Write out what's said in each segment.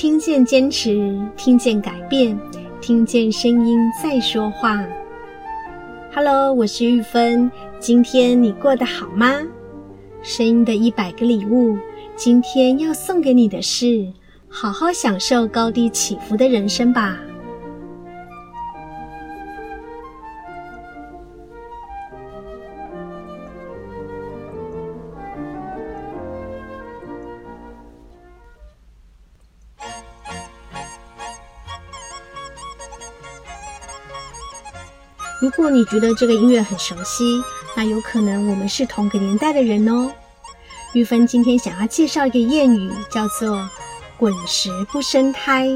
听见坚持，听见改变，听见声音在说话。Hello，我是玉芬，今天你过得好吗？声音的一百个礼物，今天要送给你的是：好好享受高低起伏的人生吧。如果你觉得这个音乐很熟悉，那有可能我们是同个年代的人哦。玉芬今天想要介绍一个谚语，叫做“滚石不生苔”。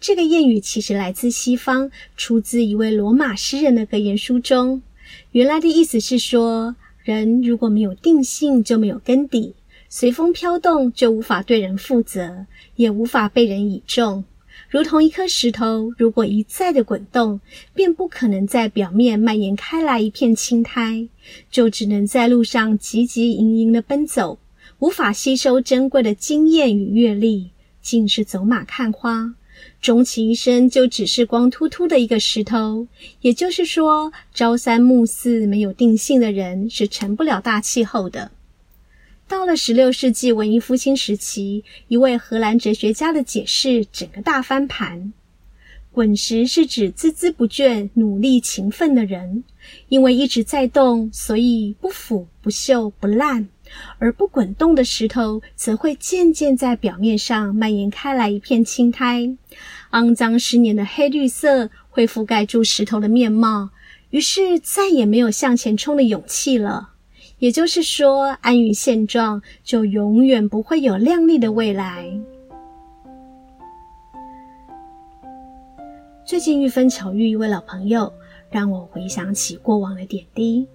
这个谚语其实来自西方，出自一位罗马诗人的格言书中。原来的意思是说，人如果没有定性，就没有根底，随风飘动，就无法对人负责，也无法被人倚重。如同一颗石头，如果一再的滚动，便不可能在表面蔓延开来一片青苔，就只能在路上汲汲营营的奔走，无法吸收珍贵的经验与阅历，尽是走马看花，终其一生就只是光秃秃的一个石头。也就是说，朝三暮四、没有定性的人是成不了大气候的。到了十六世纪文艺复兴时期，一位荷兰哲学家的解释整个大翻盘。滚石是指孜孜不倦、努力勤奋的人，因为一直在动，所以不腐不锈不烂；而不滚动的石头，则会渐渐在表面上蔓延开来一片青苔，肮脏十年的黑绿色会覆盖住石头的面貌，于是再也没有向前冲的勇气了。也就是说，安于现状，就永远不会有亮丽的未来。最近玉芬巧遇一位老朋友，让我回想起过往的点滴，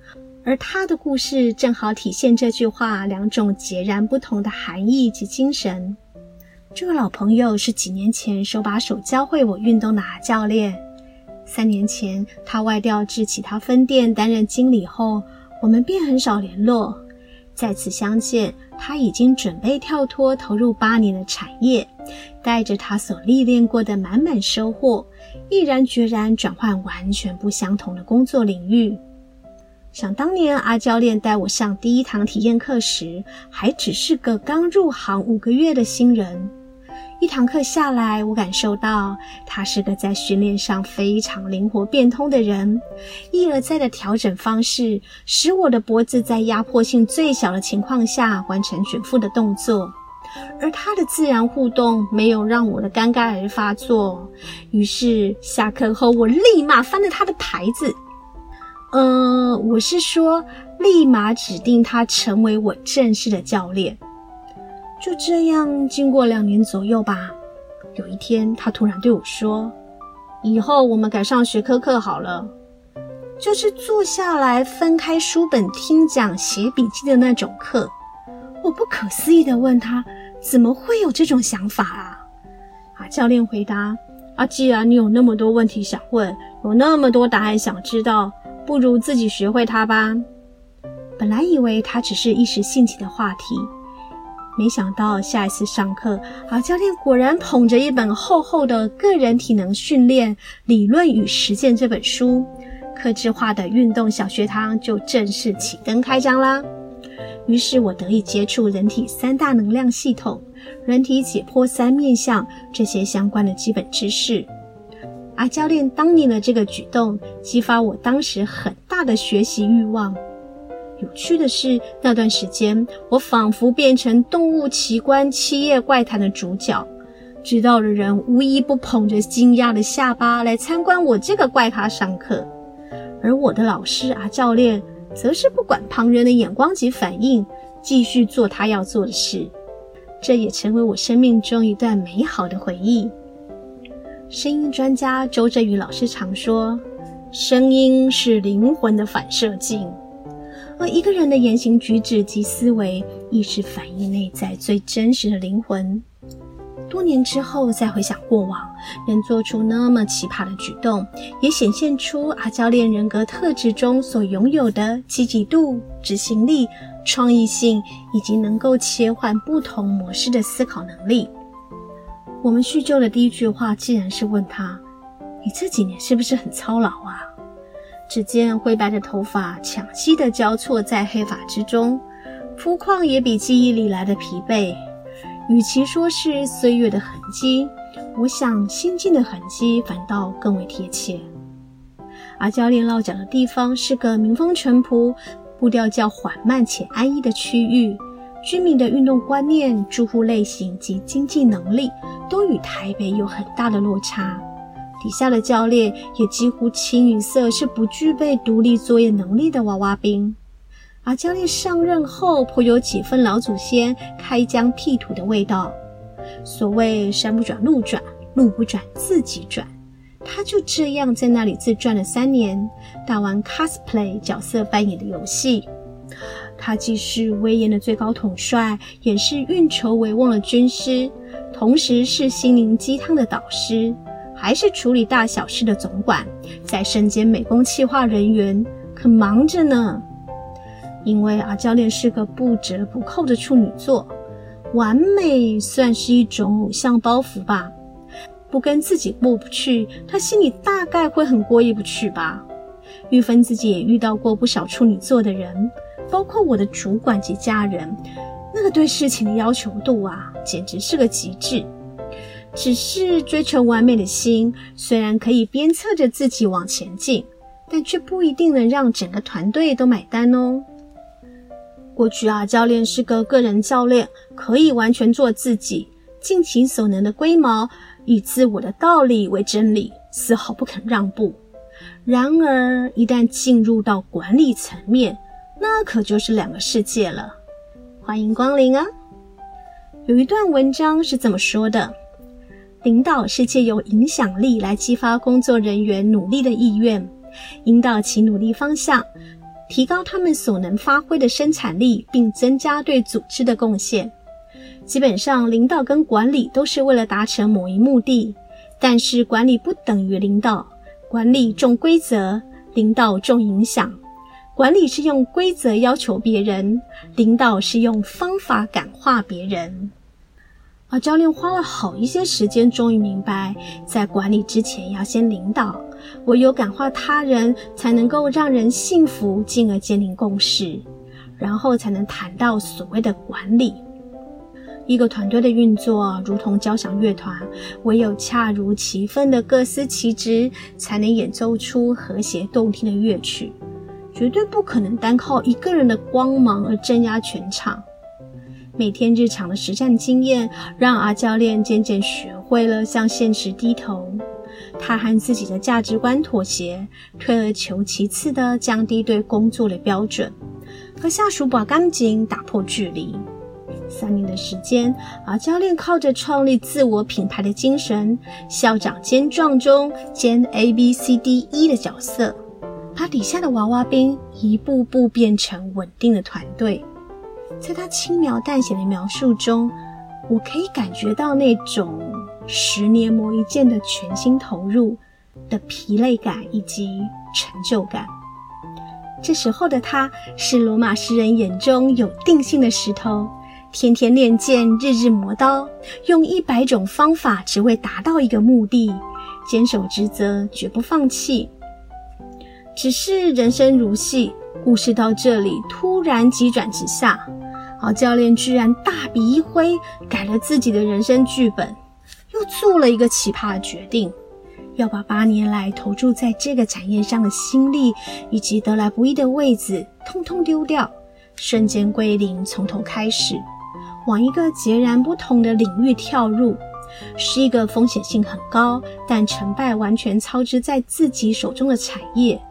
而他的故事正好体现这句话两种截然不同的含义及精神。这个老朋友是几年前手把手教会我运动的教练，三年前他外调至其他分店担任经理后。我们便很少联络，再次相见，他已经准备跳脱投入八年的产业，带着他所历练过的满满收获，毅然决然转换完全不相同的工作领域。想当年阿教练带我上第一堂体验课时，还只是个刚入行五个月的新人。一堂课下来，我感受到他是个在训练上非常灵活变通的人，一而再的调整方式，使我的脖子在压迫性最小的情况下完成卷腹的动作，而他的自然互动没有让我的尴尬而发作。于是下课后，我立马翻了他的牌子，呃，我是说立马指定他成为我正式的教练。就这样，经过两年左右吧。有一天，他突然对我说：“以后我们改上学科课好了，就是坐下来分开书本听讲、写笔记的那种课。”我不可思议地问他：“怎么会有这种想法啊？”啊，教练回答：“啊，既然你有那么多问题想问，有那么多答案想知道，不如自己学会它吧。”本来以为他只是一时兴起的话题。没想到下一次上课，啊，教练果然捧着一本厚厚的《个人体能训练理论与实践》这本书，客制化的运动小学堂就正式启灯开张啦。于是我得以接触人体三大能量系统、人体解剖三面向这些相关的基本知识。啊，教练当年的这个举动，激发我当时很大的学习欲望。有趣的是，那段时间我仿佛变成动物奇观七夜怪谈的主角，知道的人无一不捧着惊讶的下巴来参观我这个怪咖上课，而我的老师啊教练，则是不管旁人的眼光及反应，继续做他要做的事。这也成为我生命中一段美好的回忆。声音专家周振宇老师常说，声音是灵魂的反射镜。而一个人的言行举止及思维，亦是反映内在最真实的灵魂。多年之后再回想过往，能做出那么奇葩的举动，也显现出阿教练人格特质中所拥有的积极度、执行力、创意性，以及能够切换不同模式的思考能力。我们叙旧的第一句话，竟然是问他：“你这几年是不是很操劳啊？”只见灰白的头发抢迹地交错在黑发之中，肤况也比记忆里来的疲惫。与其说是岁月的痕迹，我想心境的痕迹反倒更为贴切。而教练落脚的地方是个民风淳朴、步调较缓慢且安逸的区域，居民的运动观念、住户类型及经济能力都与台北有很大的落差。底下的教练也几乎清一色是不具备独立作业能力的娃娃兵。而教练上任后，颇有几分老祖先开疆辟土的味道。所谓山不转路转，路不转自己转。他就这样在那里自转了三年，打完 cosplay 角色扮演的游戏。他既是威严的最高统帅，也是运筹帷幄的军师，同时是心灵鸡汤的导师。还是处理大小事的总管，在身兼美工企划人员，可忙着呢。因为阿教练是个不折不扣的处女座，完美算是一种偶像包袱吧。不跟自己过不去，他心里大概会很过意不去吧。玉芬自己也遇到过不少处女座的人，包括我的主管及家人，那个对事情的要求度啊，简直是个极致。只是追求完美的心，虽然可以鞭策着自己往前进，但却不一定能让整个团队都买单哦。过去啊，教练是个个人教练，可以完全做自己，尽其所能的龟毛，以自我的道理为真理，丝毫不肯让步。然而，一旦进入到管理层面，那可就是两个世界了。欢迎光临啊！有一段文章是这么说的。领导是借由影响力来激发工作人员努力的意愿，引导其努力方向，提高他们所能发挥的生产力，并增加对组织的贡献。基本上，领导跟管理都是为了达成某一目的，但是管理不等于领导。管理重规则，领导重影响。管理是用规则要求别人，领导是用方法感化别人。而教练花了好一些时间，终于明白，在管理之前要先领导，唯有感化他人，才能够让人信服，进而建立共识，然后才能谈到所谓的管理。一个团队的运作，如同交响乐团，唯有恰如其分的各司其职，才能演奏出和谐动听的乐曲，绝对不可能单靠一个人的光芒而镇压全场。每天日常的实战经验，让阿教练渐渐学会了向现实低头。他和自己的价值观妥协，退而求其次的降低对工作的标准，和下属把干净，打破距离。三年的时间，阿教练靠着创立自我品牌的精神，校长兼壮中兼 A B C D E 的角色，把底下的娃娃兵一步步变成稳定的团队。在他轻描淡写的描述中，我可以感觉到那种十年磨一剑的全心投入的疲累感以及成就感。这时候的他是罗马诗人眼中有定性的石头，天天练剑，日日磨刀，用一百种方法只为达到一个目的，坚守职责，绝不放弃。只是人生如戏，故事到这里突然急转直下。好，教练居然大笔一挥，改了自己的人生剧本，又做了一个奇葩的决定，要把八年来投注在这个产业上的心力以及得来不易的位子，通通丢掉，瞬间归零，从头开始，往一个截然不同的领域跳入，是一个风险性很高，但成败完全操之在自己手中的产业。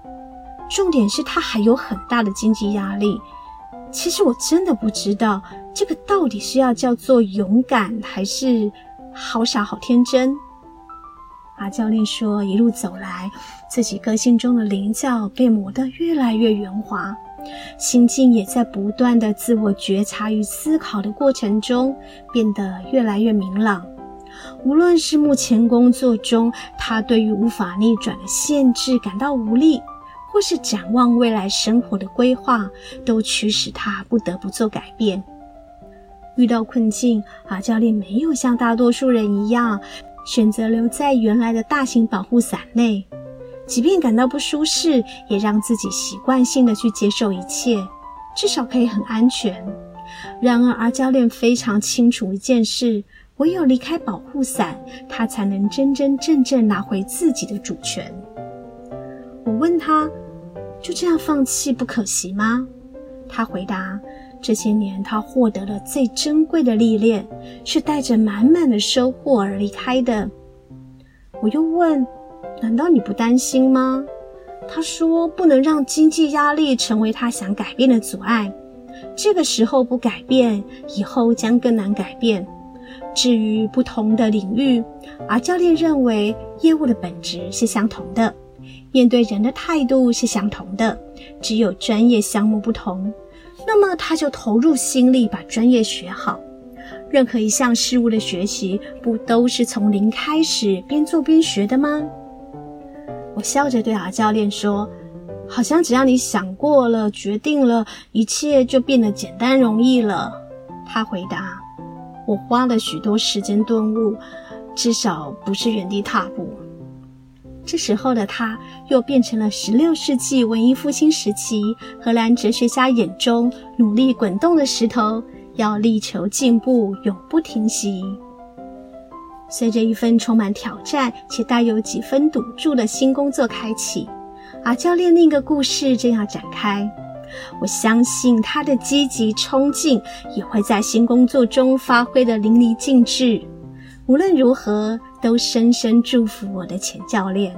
重点是他还有很大的经济压力。其实我真的不知道，这个到底是要叫做勇敢，还是好傻好天真？阿教练说，一路走来，自己个性中的棱角被磨得越来越圆滑，心境也在不断的自我觉察与思考的过程中变得越来越明朗。无论是目前工作中，他对于无法逆转的限制感到无力。或是展望未来生活的规划，都驱使他不得不做改变。遇到困境，阿教练没有像大多数人一样选择留在原来的大型保护伞内，即便感到不舒适，也让自己习惯性的去接受一切，至少可以很安全。然而，阿教练非常清楚一件事：唯有离开保护伞，他才能真真正正拿回自己的主权。我问他：“就这样放弃不可惜吗？”他回答。这些年，他获得了最珍贵的历练，是带着满满的收获而离开的。我又问：“难道你不担心吗？”他说：“不能让经济压力成为他想改变的阻碍。这个时候不改变，以后将更难改变。至于不同的领域，而教练认为业务的本质是相同的，面对人的态度是相同的，只有专业项目不同。”那么他就投入心力把专业学好。任何一项事物的学习，不都是从零开始，边做边学的吗？我笑着对阿教练说：“好像只要你想过了，决定了，一切就变得简单容易了。”他回答：“我花了许多时间顿悟，至少不是原地踏步。”这时候的他，又变成了16世纪文艺复兴时期荷兰哲学家眼中努力滚动的石头，要力求进步，永不停息。随着一份充满挑战且带有几分赌注的新工作开启，阿教练另一个故事正要展开。我相信他的积极冲劲也会在新工作中发挥得淋漓尽致。无论如何，都深深祝福我的前教练。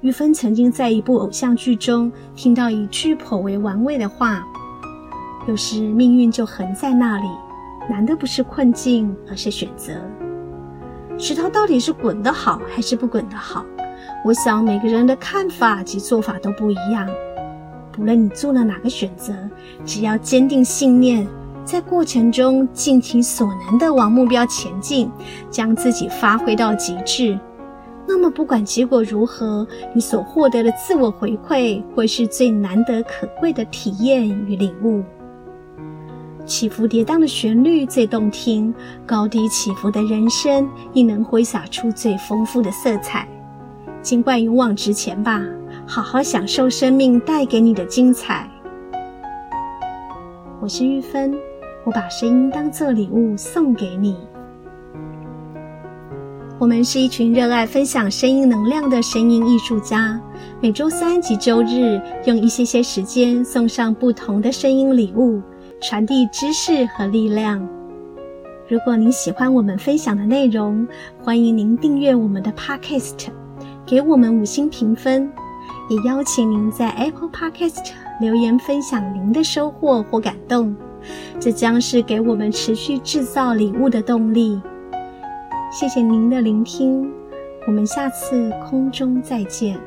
玉芬曾经在一部偶像剧中听到一句颇为玩味的话：“有时命运就横在那里，难的不是困境，而是选择。石头到底是滚得好，还是不滚得好？”我想每个人的看法及做法都不一样。不论你做了哪个选择，只要坚定信念，在过程中尽其所能地往目标前进，将自己发挥到极致，那么不管结果如何，你所获得的自我回馈会是最难得可贵的体验与领悟。起伏跌宕的旋律最动听，高低起伏的人生亦能挥洒出最丰富的色彩。尽管勇往直前吧，好好享受生命带给你的精彩。我是玉芬，我把声音当作礼物送给你。我们是一群热爱分享声音能量的声音艺术家，每周三及周日用一些些时间送上不同的声音礼物，传递知识和力量。如果您喜欢我们分享的内容，欢迎您订阅我们的 Podcast。给我们五星评分，也邀请您在 Apple Podcast 留言分享您的收获或感动，这将是给我们持续制造礼物的动力。谢谢您的聆听，我们下次空中再见。